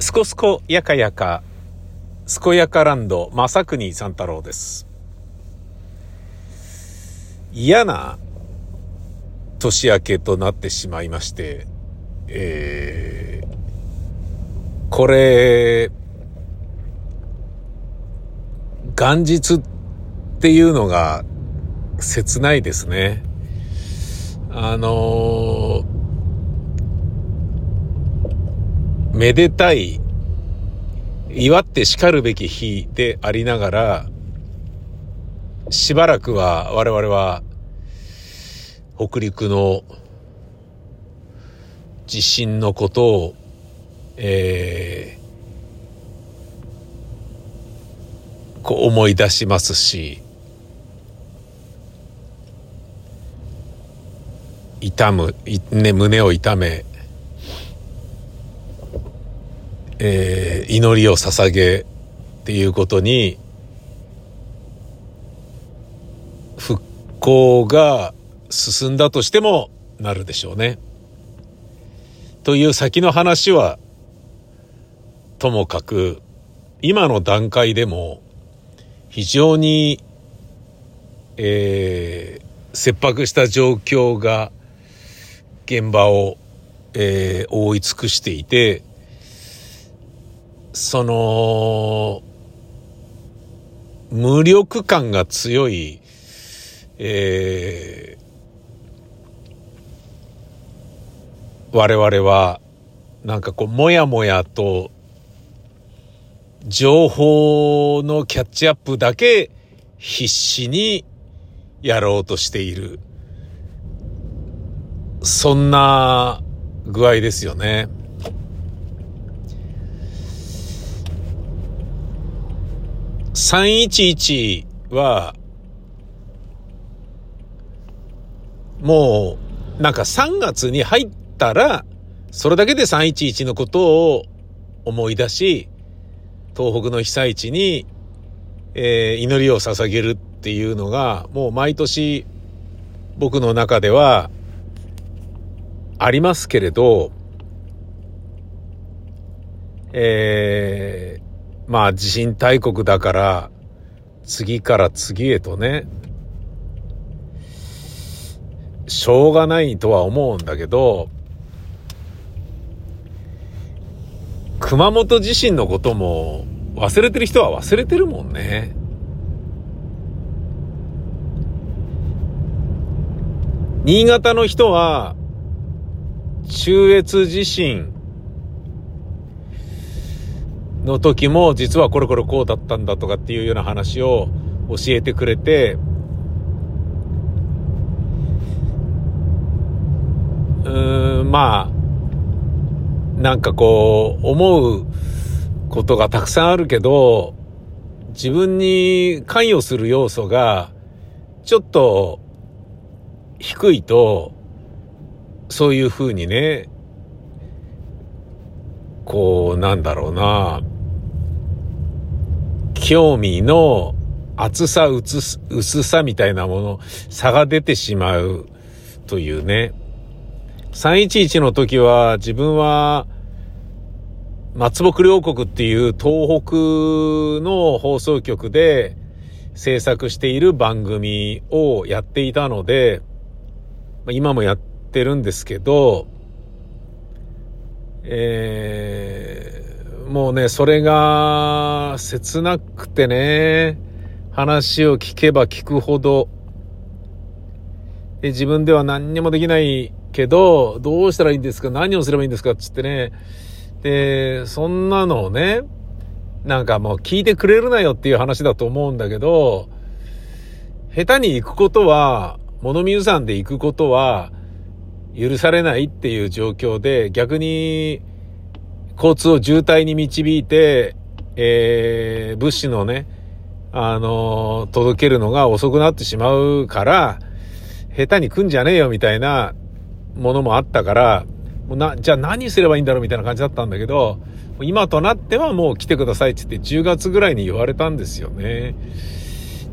すこすこやかやか、すこやかランド、まさくに三太郎です。嫌な年明けとなってしまいまして、えー、これ、元日っていうのが切ないですね。あのーめでたい、祝って叱るべき日でありながら、しばらくは我々は北陸の地震のことを、えー、こう思い出しますし、痛む、ね、胸を痛め、えー、祈りを捧げっていうことに復興が進んだとしてもなるでしょうね。という先の話はともかく今の段階でも非常に、えー、切迫した状況が現場を、えー、覆い尽くしていてその、無力感が強い、えー、我々は、なんかこう、もやもやと、情報のキャッチアップだけ必死にやろうとしている。そんな具合ですよね。311は、もう、なんか3月に入ったら、それだけで311のことを思い出し、東北の被災地に、えー、祈りを捧げるっていうのが、もう毎年僕の中ではありますけれど、えー、まあ地震大国だから次から次へとねしょうがないとは思うんだけど熊本地震のことも忘れてる人は忘れてるもんね。新潟の人は中越地震の時も実はこれこれこうだったんだとかっていうような話を教えてくれてうーんまあなんかこう思うことがたくさんあるけど自分に関与する要素がちょっと低いとそういうふうにねこうなんだろうな。興味の厚さ薄さみたいなもの差が出てしまうというね。311の時は自分は松木両国っていう東北の放送局で制作している番組をやっていたので今もやってるんですけどえー、もうね、それが切なくてね、話を聞けば聞くほど、で自分では何にもできないけど、どうしたらいいんですか何をすればいいんですかっつってね。で、そんなのをね、なんかもう聞いてくれるなよっていう話だと思うんだけど、下手に行くことは、物見湯山で行くことは、許されないっていう状況で、逆に交通を渋滞に導いて、えー、物資のね、あのー、届けるのが遅くなってしまうから、下手に来んじゃねえよみたいなものもあったから、もうな、じゃあ何すればいいんだろうみたいな感じだったんだけど、今となってはもう来てくださいって言って10月ぐらいに言われたんですよね。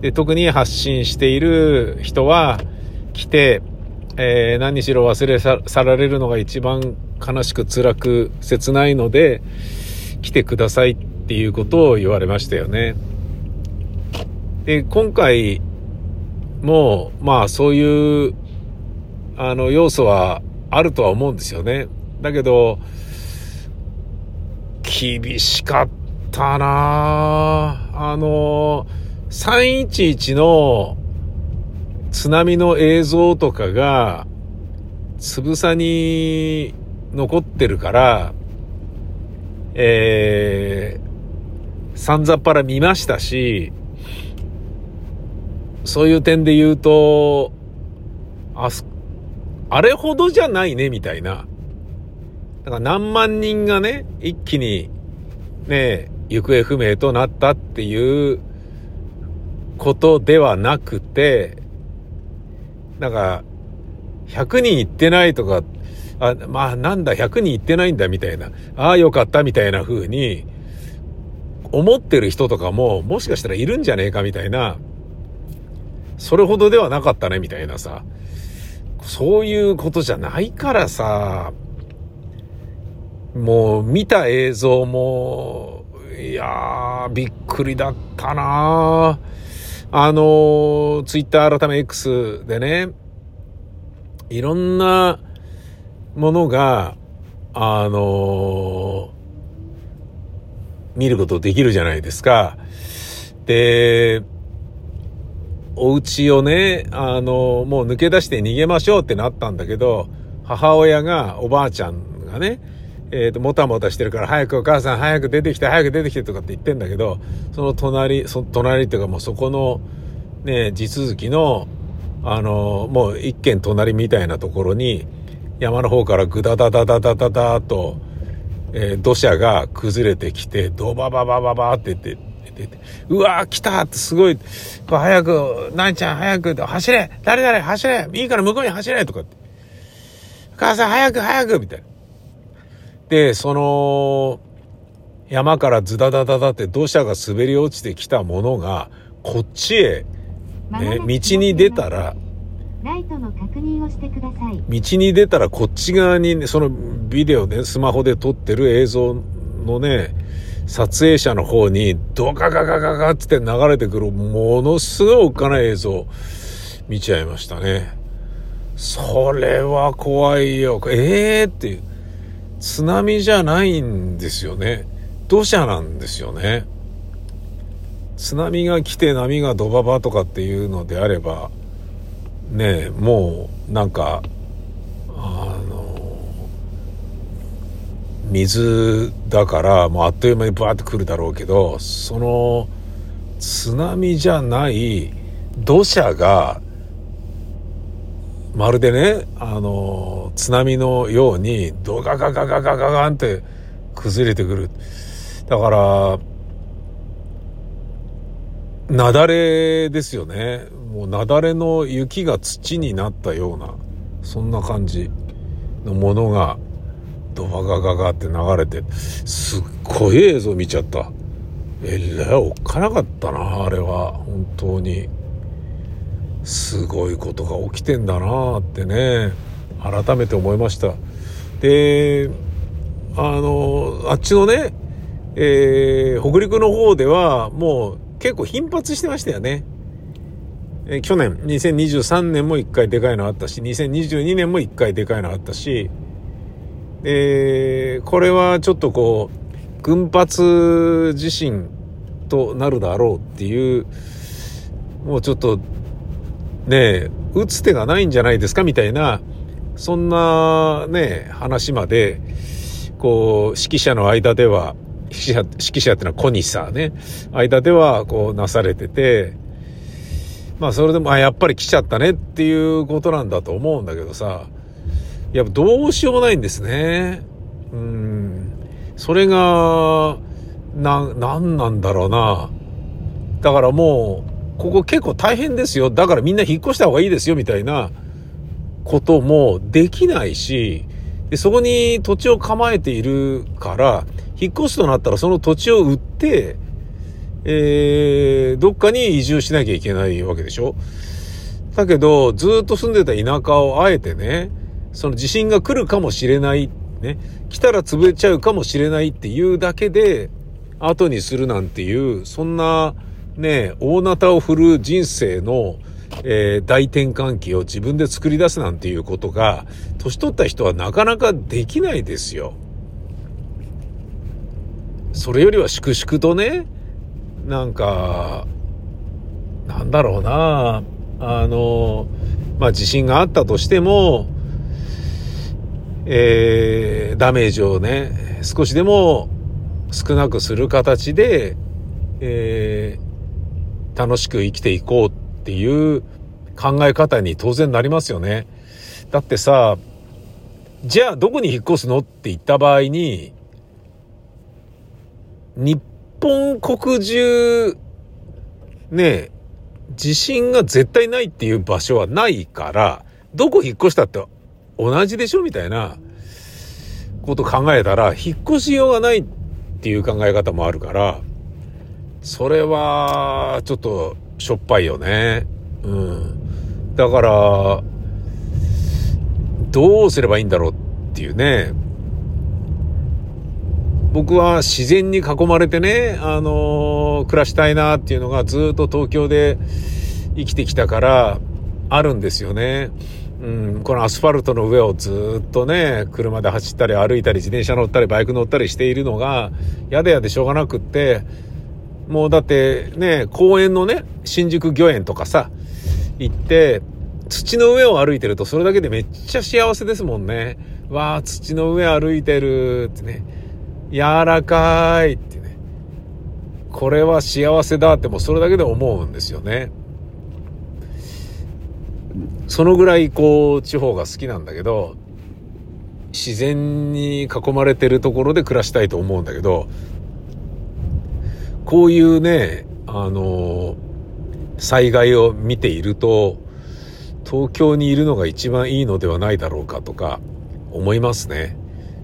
で、特に発信している人は来て、えー、何しろ忘れ去られるのが一番悲しく辛く切ないので、来てくださいっていうことを言われましたよね。で、今回も、まあそういう、あの、要素はあるとは思うんですよね。だけど、厳しかったなあの、311の津波の映像とかが、つぶさに残ってるから、えー、さんざっぱら見ましたし、そういう点で言うと、あすあれほどじゃないね、みたいな。だから何万人がね、一気に、ね、行方不明となったっていうことではなくて、なんか、100人行ってないとか、あ、まあなんだ、100人行ってないんだみたいな、ああよかったみたいな風に、思ってる人とかも、もしかしたらいるんじゃねえかみたいな、それほどではなかったねみたいなさ、そういうことじゃないからさ、もう見た映像も、いやー、びっくりだったなあの、ツイッター改め X でね、いろんなものが、あの見ることできるじゃないですか。で、お家をね、あの、もう抜け出して逃げましょうってなったんだけど、母親が、おばあちゃんがね、えっ、ー、と、もたもたしてるから、早くお母さん早く出てきて、早く出てきてとかって言ってんだけど、その隣、そ隣っていうかもうそこの、ね、地続きの、あの、もう一軒隣みたいなところに、山の方からグダダダダダダダと、えー、土砂が崩れてきて、ドバババババって言って、うわー来たってすごい、早く、何ちゃん早く、走れ誰々走れいいから向こうに走れとかって。母さん早く早くみたいな。で、その、山からズダダダダって土砂が滑り落ちてきたものが、こっちへ、ね、道に出たら、ライトの確認をしてください。道に出たらこっち側に、ね、そのビデオで、ね、スマホで撮ってる映像のね、撮影者の方にドカカカカカって流れてくるものすごいおっかない映像見ちゃいましたね。それは怖いよ。ええー、っていう。津波じゃないんですよね。土砂なんですよね。津波が来て波がドババとかっていうのであれば、ねえもうなんか、あの水だからもうあっという間にバーって来るだろうけどその津波じゃない土砂がまるでねあの津波のようにドガガガガガガガンって崩れてくるだから雪崩ですよねもう雪崩の雪が土になったようなそんな感じのものがドバガガガって流れて、すっごい映像見ちゃった。えらいおっかなかったな、あれは。本当に。すごいことが起きてんだなってね、改めて思いました。で、あの、あっちのね、えー、北陸の方ではもう結構頻発してましたよね。え、去年、2023年も1回でかいのあったし、2022年も1回でかいのあったし、えー、これはちょっとこう、群発地震となるだろうっていう、もうちょっと、ね打つ手がないんじゃないですかみたいな、そんなね、話まで、こう、指揮者の間では、指揮者、指揮者ってのは小西さんね、間ではこうなされてて、まあそれでも、あ、やっぱり来ちゃったねっていうことなんだと思うんだけどさ、やっぱどうしようもないんですね。うん。それが、な、なんなんだろうな。だからもう、ここ結構大変ですよ。だからみんな引っ越した方がいいですよ、みたいなこともできないし、でそこに土地を構えているから、引っ越すとなったらその土地を売って、えー、どっかに移住しなきゃいけないわけでしょだけど、ずっと住んでた田舎をあえてね、その地震が来るかもしれないね、来たら潰れちゃうかもしれないっていうだけで、後にするなんていう、そんな、ね、大なたを振る人生の、えー、大転換期を自分で作り出すなんていうことが、年取った人はなかなかできないですよ。それよりは粛々とね、なんか、なんだろうな、あの、まあ、地震があったとしても、えー、ダメージをね、少しでも少なくする形で、えー、楽しく生きていこうっていう考え方に当然なりますよね。だってさ、じゃあどこに引っ越すのって言った場合に、日本国中、ね地震が絶対ないっていう場所はないから、どこ引っ越したって同じでしょみたいなこと考えたら、引っ越しようがないっていう考え方もあるから、それは、ちょっと、しょっぱいよね。うん。だから、どうすればいいんだろうっていうね。僕は自然に囲まれてね、あのー、暮らしたいなっていうのがずっと東京で生きてきたからあるんですよね。うん、このアスファルトの上をずっとね、車で走ったり歩いたり自転車乗ったりバイク乗ったりしているのが嫌で嫌でしょうがなくって、もうだってね、公園のね、新宿御苑とかさ、行って、土の上を歩いてるとそれだけでめっちゃ幸せですもんね。わあ、土の上歩いてるってね。柔らかいってね。これは幸せだってもうそれだけで思うんですよね。そのぐらいこう地方が好きなんだけど、自然に囲まれてるところで暮らしたいと思うんだけど、こういうね、あの、災害を見ていると、東京にいるのが一番いいのではないだろうかとか思いますね。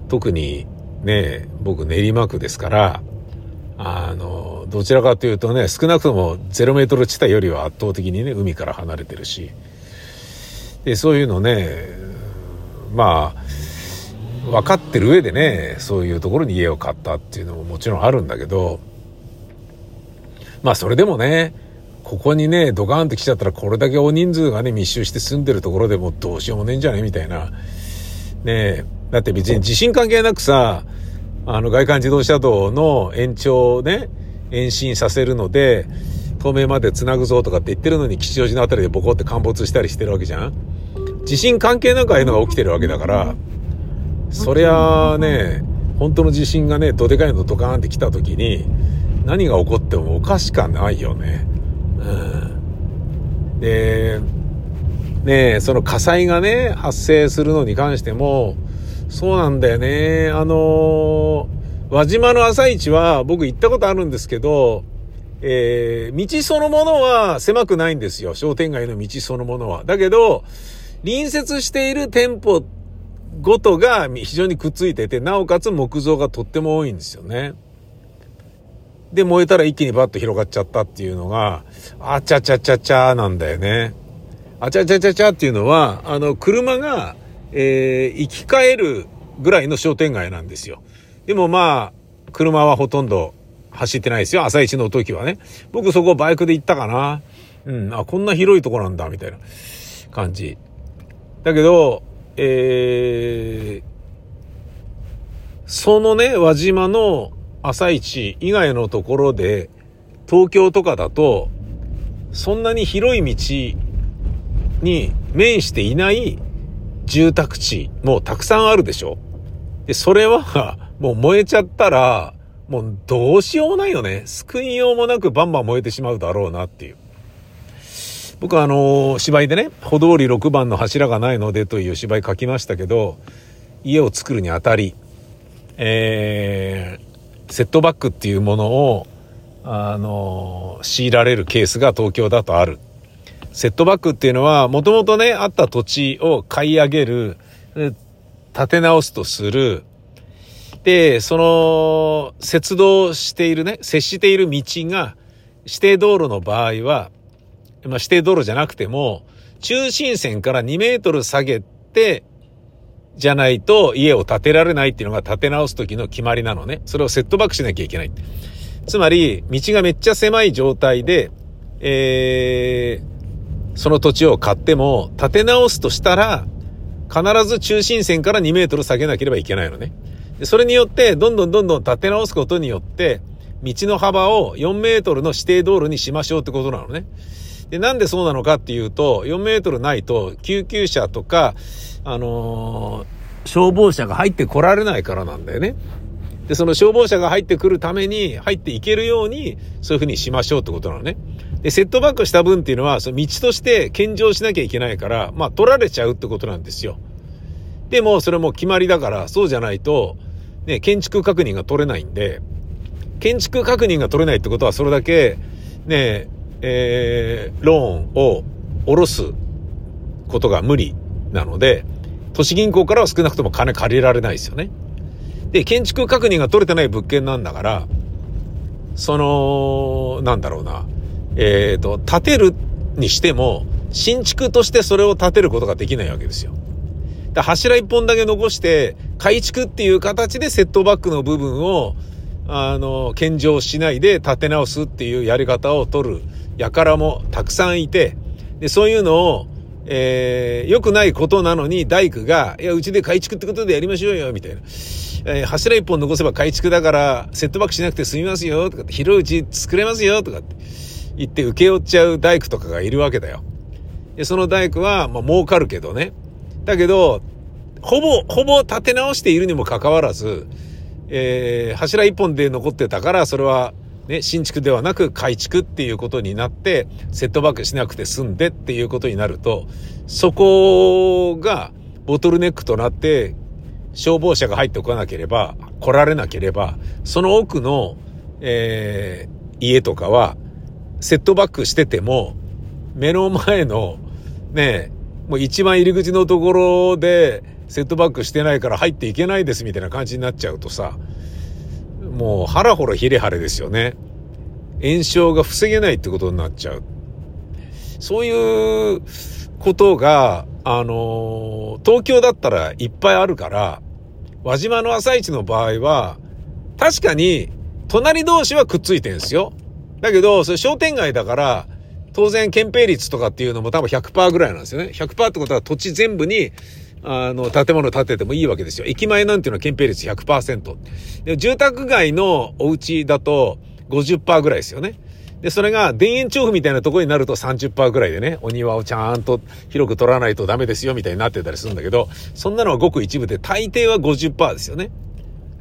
特にね、僕練馬区ですから、あの、どちらかというとね、少なくとも0メートル地帯よりは圧倒的にね、海から離れてるし、で、そういうのね、まあ、分かってる上でね、そういうところに家を買ったっていうのももちろんあるんだけど、まあそれでもね、ここにね、ドカーンって来ちゃったらこれだけ大人数がね、密集して住んでるところでもどうしようもねえんじゃねみたいな。ねえ、だって別に地震関係なくさ、あの外環自動車道の延長ね、延伸させるので、透明まで繋ぐぞとかって言ってるのに吉祥寺のあたりでボコって陥没したりしてるわけじゃん。地震関係なくああいうのが起きてるわけだから、そりゃあね、本当の地震がね、どでかいのドカーンって来た時に、何が起こってもおかしかないよね。うん。で、ねその火災がね、発生するのに関しても、そうなんだよね。あのー、輪島の朝市は僕行ったことあるんですけど、えー、道そのものは狭くないんですよ。商店街の道そのものは。だけど、隣接している店舗ごとが非常にくっついてて、なおかつ木造がとっても多いんですよね。で、燃えたら一気にバッと広がっちゃったっていうのが、あちゃちゃちゃちゃなんだよね。あちゃちゃちゃちゃっていうのは、あの、車がえー、生き返るぐらいの商店街なんですよ。でもまあ、車はほとんど走ってないですよ。朝一の時はね。僕そこバイクで行ったかな。うん、あ、こんな広いとこなんだ、みたいな感じ。だけど、えー、そのね、輪島の朝市以外のところで、東京とかだと、そんなに広い道に面していない住宅地もたくさんあるでしょで、それはもう燃えちゃったら、もうどうしようもないよね。救いようもなくバンバン燃えてしまうだろうなっていう。僕はあの、芝居でね、歩通り6番の柱がないのでという芝居書きましたけど、家を作るにあたり、えー、セットバックっていうものを、あの、強いられるケースが東京だとある。セットバックっていうのは、もともとね、あった土地を買い上げる、建て直すとする。で、その、接道しているね、接している道が、指定道路の場合は、まあ、指定道路じゃなくても、中心線から2メートル下げて、じゃないと家を建てられないっていうのが建て直す時の決まりなのね。それをセットバックしなきゃいけない。つまり、道がめっちゃ狭い状態で、えー、その土地を買っても、建て直すとしたら、必ず中心線から2メートル下げなければいけないのね。それによって、どんどんどんどん建て直すことによって、道の幅を4メートルの指定道路にしましょうってことなのね。で、なんでそうなのかっていうと、4メートルないと、救急車とか、あのー、消防車が入ってこられないからなんだよね。で、その消防車が入ってくるために、入っていけるように、そういうふうにしましょうってことなのね。で、セットバックした分っていうのは、その道として献上しなきゃいけないから、まあ、取られちゃうってことなんですよ。でも、それも決まりだから、そうじゃないと、ね、建築確認が取れないんで、建築確認が取れないってことは、それだけ、ね、えー、ローンを下ろすことが無理なので、都市銀行からは少なくとも金借りられないですよね。で、建築確認が取れてない物件なんだから、その、なんだろうな、えっ、ー、と、建てるにしても、新築としてそれを建てることができないわけですよ。で柱一本だけ残して、改築っていう形でセットバックの部分を、あの、献上しないで建て直すっていうやり方を取る輩もたくさんいて、で、そういうのを、えー、良くないことなのに大工が、いや、うちで改築ってことでやりましょうよ、みたいな。えー、柱一本残せば改築だから、セットバックしなくて済みますよ、とかって、広いうち作れますよ、とかって言って受け負っちゃう大工とかがいるわけだよ。で、その大工は、まあ、儲かるけどね。だけど、ほぼ、ほぼ立て直しているにもかかわらず、えー、柱一本で残ってたから、それは、ね、新築ではなく改築っていうことになって、セットバックしなくて済んでっていうことになると、そこがボトルネックとなって、消防車が入ってこなければ、来られなければ、その奥の、えー、家とかは、セットバックしてても、目の前の、ね、もう一番入り口のところで、セットバックしてないから入っていけないですみたいな感じになっちゃうとさ、もう腹ほらひれはれですよね。炎症が防げないってことになっちゃう。そういうことが、あの東京だったらいっぱいあるから、輪島の朝市の場合は、確かに、隣同士はくっついてんですよ。だけど、それ商店街だから、当然憲兵率とかっていうのも多分100%ぐらいなんですよね。100%ってことは土地全部に、あの、建物建ててもいいわけですよ。駅前なんていうのは憲兵率100%。で住宅街のお家だと50%ぐらいですよね。で、それが田園調布みたいなところになると30%ぐらいでね、お庭をちゃんと広く取らないとダメですよみたいになってたりするんだけど、そんなのはごく一部で大抵は50%ですよね。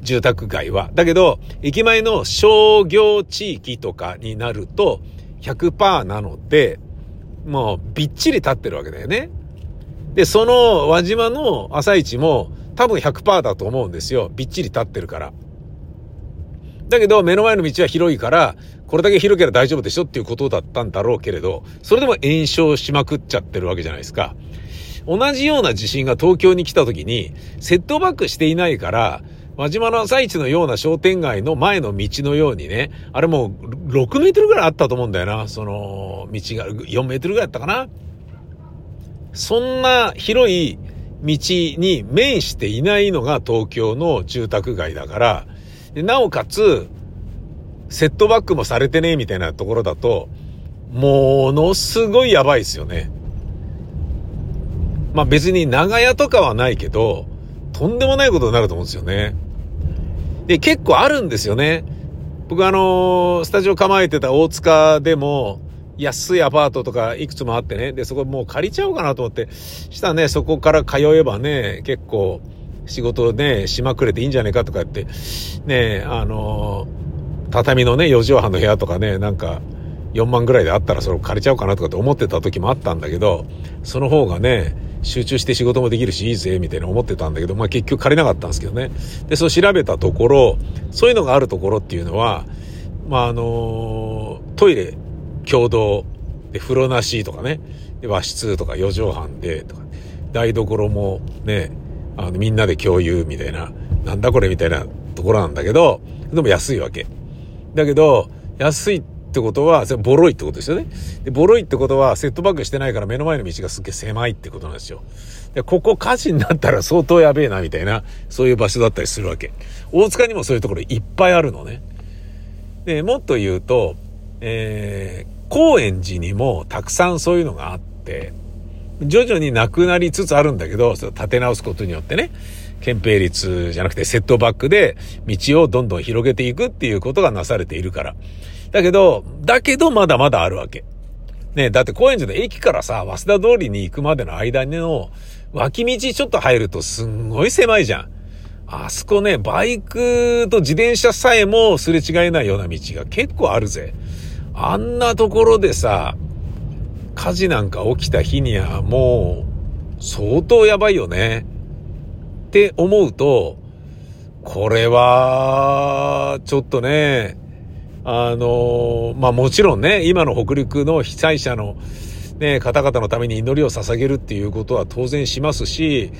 住宅街は。だけど、駅前の商業地域とかになると100%なので、もうびっちり立ってるわけだよね。で、その輪島の朝市も多分100%だと思うんですよ。びっちり立ってるから。だけど目の前の道は広いから、これだけ広ければ大丈夫でしょっていうことだったんだろうけれど、それでも炎症しまくっちゃってるわけじゃないですか。同じような地震が東京に来た時に、セットバックしていないから、輪島の朝市のような商店街の前の道のようにね、あれもう6メートルぐらいあったと思うんだよな。その道が4メートルぐらいあったかな。そんな広い道に面していないのが東京の住宅街だから、なおかつ、セットバックもされてねえみたいなところだと、ものすごいやばいですよね。まあ別に長屋とかはないけど、とんでもないことになると思うんですよね。で、結構あるんですよね。僕あのー、スタジオ構えてた大塚でも、安いアパートとかいくつもあってね。で、そこもう借りちゃおうかなと思って。したらね、そこから通えばね、結構仕事ね、しまくれていいんじゃねえかとかって、ね、あのー、畳のね、4畳半の部屋とかね、なんか、4万ぐらいであったらそれを借りちゃおうかなとかって思ってた時もあったんだけど、その方がね、集中して仕事もできるしいいぜ、みたいな思ってたんだけど、まあ結局借りなかったんですけどね。で、そう調べたところ、そういうのがあるところっていうのは、まああのトイレ共同で風呂なしとかね、和室とか4畳半でとか、台所もね、あのみんなで共有みたいな、なんだこれみたいなところなんだけど、でも安いわけ。だけど、安いってことは、それボロいってことですよね。で、ボロいってことは、セットバックしてないから目の前の道がすっげえ狭いってことなんですよ。で、ここ火事になったら相当やべえな、みたいな、そういう場所だったりするわけ。大塚にもそういうところいっぱいあるのね。で、もっと言うと、えー、高円寺にもたくさんそういうのがあって、徐々になくなりつつあるんだけど、それ立て直すことによってね、憲兵率じゃなくてセットバックで道をどんどん広げていくっていうことがなされているから。だけど、だけどまだまだあるわけ。ねだって高円寺の駅からさ、早稲田通りに行くまでの間の脇道ちょっと入るとすんごい狭いじゃん。あそこね、バイクと自転車さえもすれ違えないような道が結構あるぜ。あんなところでさ、火事なんか起きた日にはもう相当やばいよね。って思うと、これは、ちょっとね、あの、まあもちろんね、今の北陸の被災者のね、方々のために祈りを捧げるっていうことは当然しますし、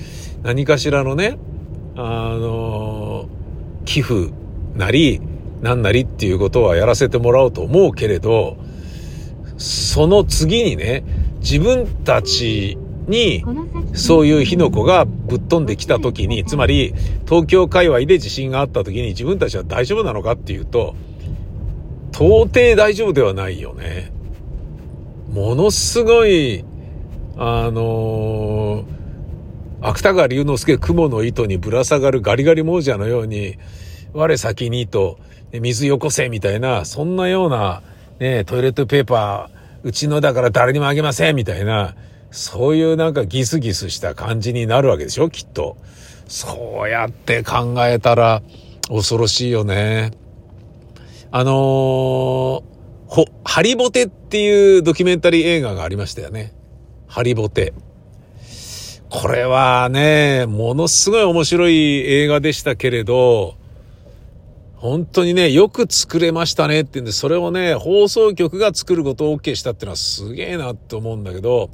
何かしらのね、あの、寄付なり、なんなりっていうことはやらせてもらおうと思うけれど、その次にね、自分たちにそういう火の粉がぶっ飛んできた時に、つまり東京界隈で地震があった時に自分たちは大丈夫なのかっていうと、到底大丈夫ではないよね。ものすごい、あのー、芥川龍之介雲の糸にぶら下がるガリガリ亡者のように、我先にと、水よこせみたいな、そんなような、ね、トイレットペーパー、うちのだから誰にもあげませんみたいな、そういうなんかギスギスした感じになるわけでしょきっと。そうやって考えたら恐ろしいよね。あのー、ほ、ハリボテっていうドキュメンタリー映画がありましたよね。ハリボテ。これはね、ものすごい面白い映画でしたけれど、本当にね、よく作れましたねって言うんで、それをね、放送局が作ることを OK したっていうのはすげえなって思うんだけど、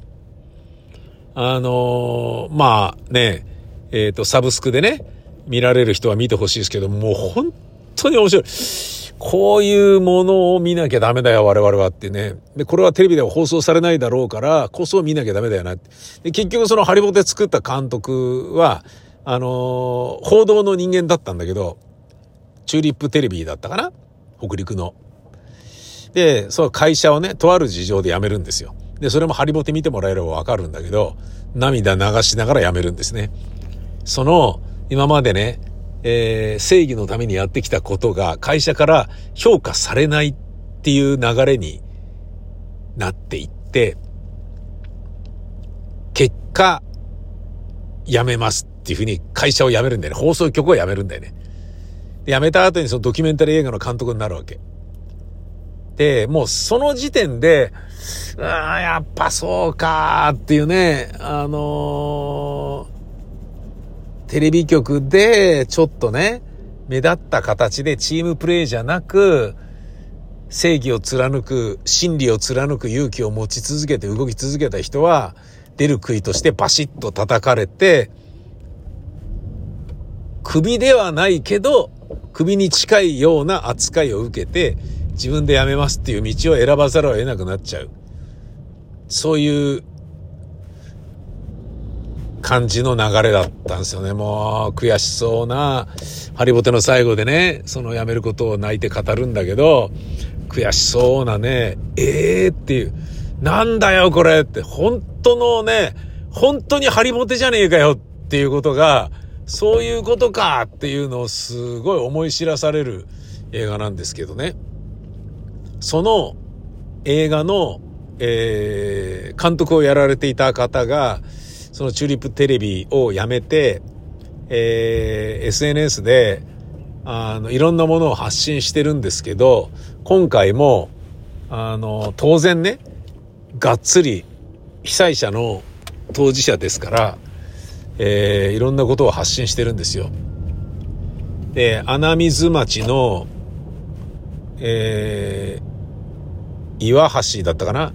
あのー、まあね、えっ、ー、と、サブスクでね、見られる人は見てほしいですけど、もう本当に面白い。こういうものを見なきゃダメだよ、我々はってね。で、これはテレビでは放送されないだろうから、こそ見なきゃダメだよなって。で、結局そのハリボテ作った監督は、あのー、報道の人間だったんだけど、チューリップテレビだったかな？北陸の。で、その会社をね、とある事情で辞めるんですよ。で、それもハリボテ見てもらえればわかるんだけど、涙流しながら辞めるんですね。その、今までね、えー、正義のためにやってきたことが会社から評価されないっていう流れになっていって、結果、辞めますっていうふうに会社を辞めるんだよね。放送局を辞めるんだよね。辞めた後にそのドキュメンタリー映画の監督になるわけ。で、もうその時点で、ああ、やっぱそうかっていうね、あのー、テレビ局でちょっとね、目立った形でチームプレーじゃなく、正義を貫く、真理を貫く勇気を持ち続けて動き続けた人は、出る杭としてバシッと叩かれて、首ではないけど、首に近いような扱いを受けて、自分で辞めますっていう道を選ばざるを得なくなっちゃう。そういう感じの流れだったんですよね。もう悔しそうな、ハリボテの最後でね、その辞めることを泣いて語るんだけど、悔しそうなね、ええー、っていう、なんだよこれって、本当のね、本当にハリボテじゃねえかよっていうことが、そういうことかっていうのをすごい思い知らされる映画なんですけどね。その映画の、えー、監督をやられていた方が、そのチューリップテレビをやめて、えー、SNS で、あの、いろんなものを発信してるんですけど、今回も、あの、当然ね、がっつり被災者の当事者ですから、えー、いろんなことを発信してるんですよ。で、穴水町の、えー、岩橋だったかな？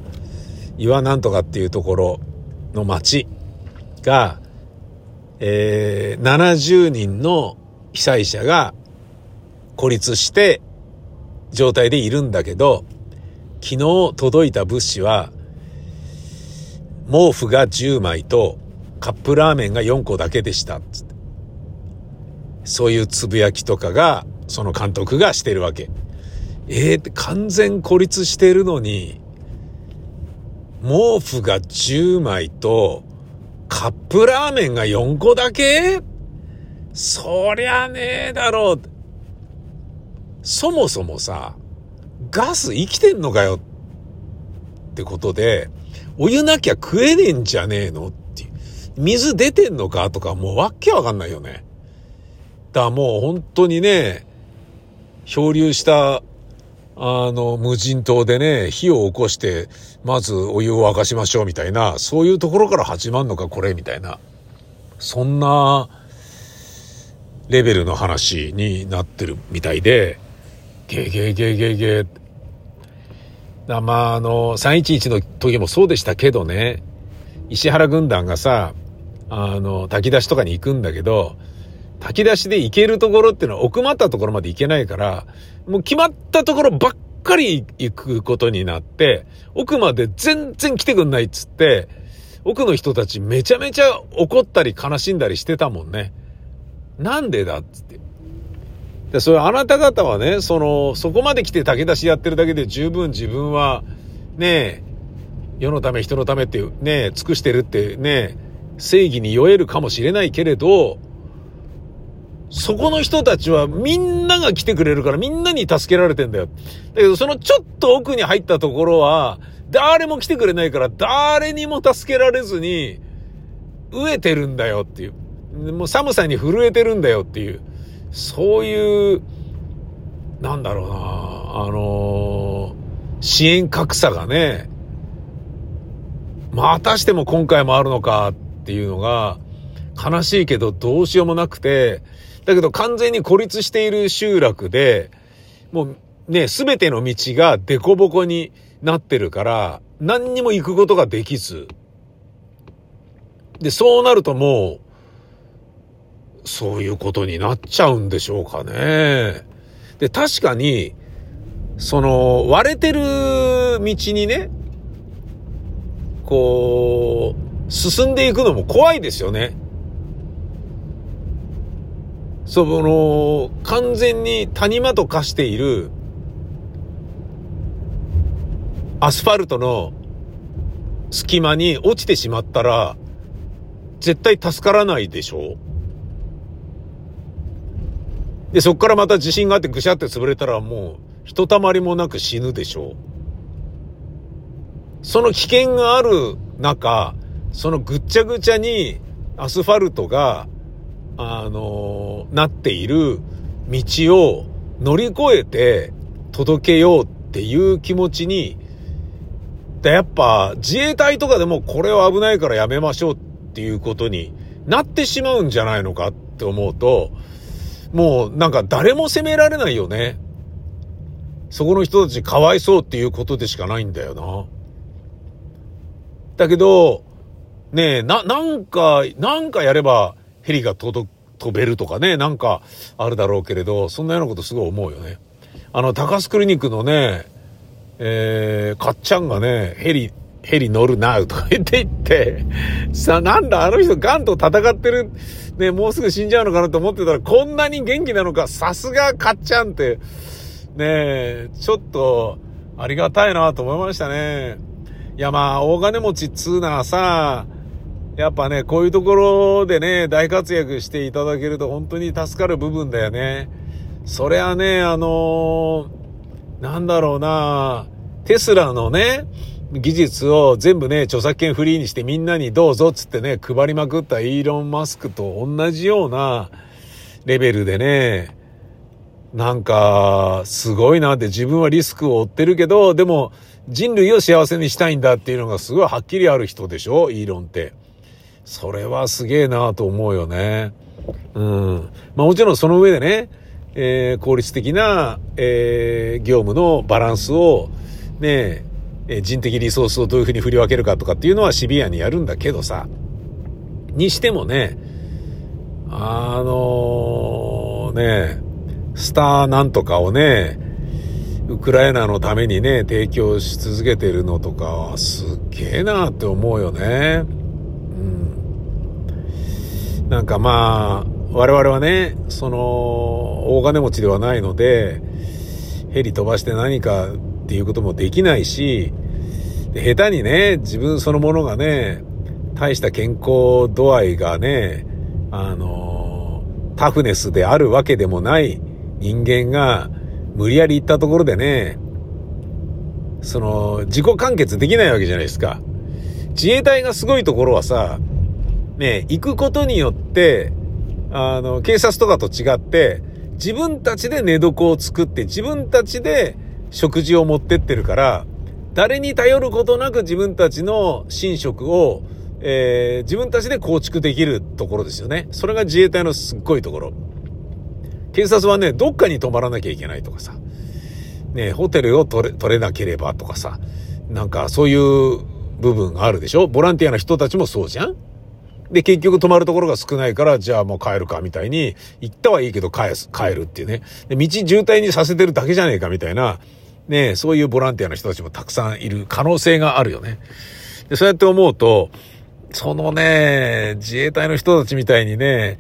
岩なんとかっていうところの町が、えー、70人の被災者が孤立して状態でいるんだけど、昨日届いた物資は、毛布が10枚とカップラーメンが4個だけでしたつって。そういうつぶやきとかが、その監督がしてるわけ。ええー、完全孤立してるのに、毛布が10枚とカップラーメンが4個だけ？そりゃねえだろう。そもそもさ、ガス生きてんのかよってことで、お湯なきゃ食えねえんじゃねえの。水出てんのかとかもうわけわかんないよね。だもう本当にね、漂流したあの、無人島でね、火を起こして、まずお湯を沸かしましょうみたいな、そういうところから始まんのか、これ、みたいな。そんな、レベルの話になってるみたいで、ゲゲゲゲゲ。だまあ、あの、311の時もそうでしたけどね、石原軍団がさ、あの、炊き出しとかに行くんだけど、炊き出しで行けるところっていうのは奥まったところまで行けないから、もう決まったところばっかり行くことになって、奥まで全然来てくんないっつって、奥の人たちめちゃめちゃ怒ったり悲しんだりしてたもんね。なんでだっつって。で、それあなた方はね、その、そこまで来て炊き出しやってるだけで十分自分は、ねえ世のため人のためってねえ、尽くしてるってね、正義に酔えるかもしれないけれど、そこの人たちはみんなが来てくれるからみんなに助けられてんだよ。だけどそのちょっと奥に入ったところは、誰も来てくれないから誰にも助けられずに、飢えてるんだよっていう。もう寒さに震えてるんだよっていう、そういう、なんだろうな、あのー、支援格差がね、またしても今回もあるのかっていうのが、悲しいけどどうしようもなくて、だけど完全に孤立している集落で、もうね、すべての道が凸凹になってるから、何にも行くことができず。で、そうなるともう、そういうことになっちゃうんでしょうかね。で、確かに、その、割れてる道にね、こう、進んでいくのも怖いですよね。その、完全に谷間と化している、アスファルトの隙間に落ちてしまったら、絶対助からないでしょうで、そっからまた地震があってぐしゃって潰れたらもう、ひとたまりもなく死ぬでしょう。その危険がある中、そのぐっちゃぐちゃにアスファルトが、あのー、なっている道を乗り越えて届けようっていう気持ちに、やっぱ自衛隊とかでもこれは危ないからやめましょうっていうことになってしまうんじゃないのかって思うと、もうなんか誰も責められないよね。そこの人たちかわいそうっていうことでしかないんだよな。だけど、ねえ、な、なんか、なんかやればヘリが届、飛べるとかね、なんかあるだろうけれど、そんなようなことすごい思うよね。あの、高須クリニックのね、えー、かっちゃんがね、ヘリ、ヘリ乗るなとか 言って言って、さ、なんだ、あの人ガンと戦ってる、ね、もうすぐ死んじゃうのかなと思ってたら、こんなに元気なのか、さすがかっちゃんって、ねちょっと、ありがたいなと思いましたね。いや、まあ、大金持ちっつうのはさ、やっぱね、こういうところでね、大活躍していただけると本当に助かる部分だよね。それはね、あのー、なんだろうな、テスラのね、技術を全部ね、著作権フリーにしてみんなにどうぞっつってね、配りまくったイーロン・マスクと同じようなレベルでね、なんか、すごいなって自分はリスクを負ってるけど、でも人類を幸せにしたいんだっていうのがすごいはっきりある人でしょイーロンって。それはすげえなと思うよね。うん。まあもちろんその上でね、えー、効率的な、えー、業務のバランスをね、え人的リソースをどういうふうに振り分けるかとかっていうのはシビアにやるんだけどさ、にしてもね、あのー、ね、スターなんとかをね、ウクライナのためにね、提供し続けてるのとか、すっげえなって思うよね。なんかまあ、我々はね、その、大金持ちではないので、ヘリ飛ばして何かっていうこともできないし、下手にね、自分そのものがね、大した健康度合いがね、あの、タフネスであるわけでもない人間が、無理やり行ったところでね、その、自己完結できないわけじゃないですか。自衛隊がすごいところはさ、ね、行くことによって、あの、警察とかと違って、自分たちで寝床を作って、自分たちで食事を持ってってるから、誰に頼ることなく自分たちの寝食を、えー、自分たちで構築できるところですよね。それが自衛隊のすっごいところ。警察はね、どっかに泊まらなきゃいけないとかさ、ね、ホテルを取れ、取れなければとかさ、なんかそういう部分があるでしょ？ボランティアの人たちもそうじゃんで、結局泊まるところが少ないから、じゃあもう帰るかみたいに、行ったはいいけど帰す、帰るっていうね。で、道渋滞にさせてるだけじゃねえかみたいな、ね、そういうボランティアの人たちもたくさんいる可能性があるよね。で、そうやって思うと、そのね、自衛隊の人たちみたいにね、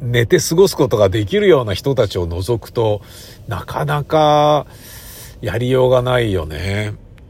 寝て過ごすことができるような人たちを除くと、なかなかやりようがないよね。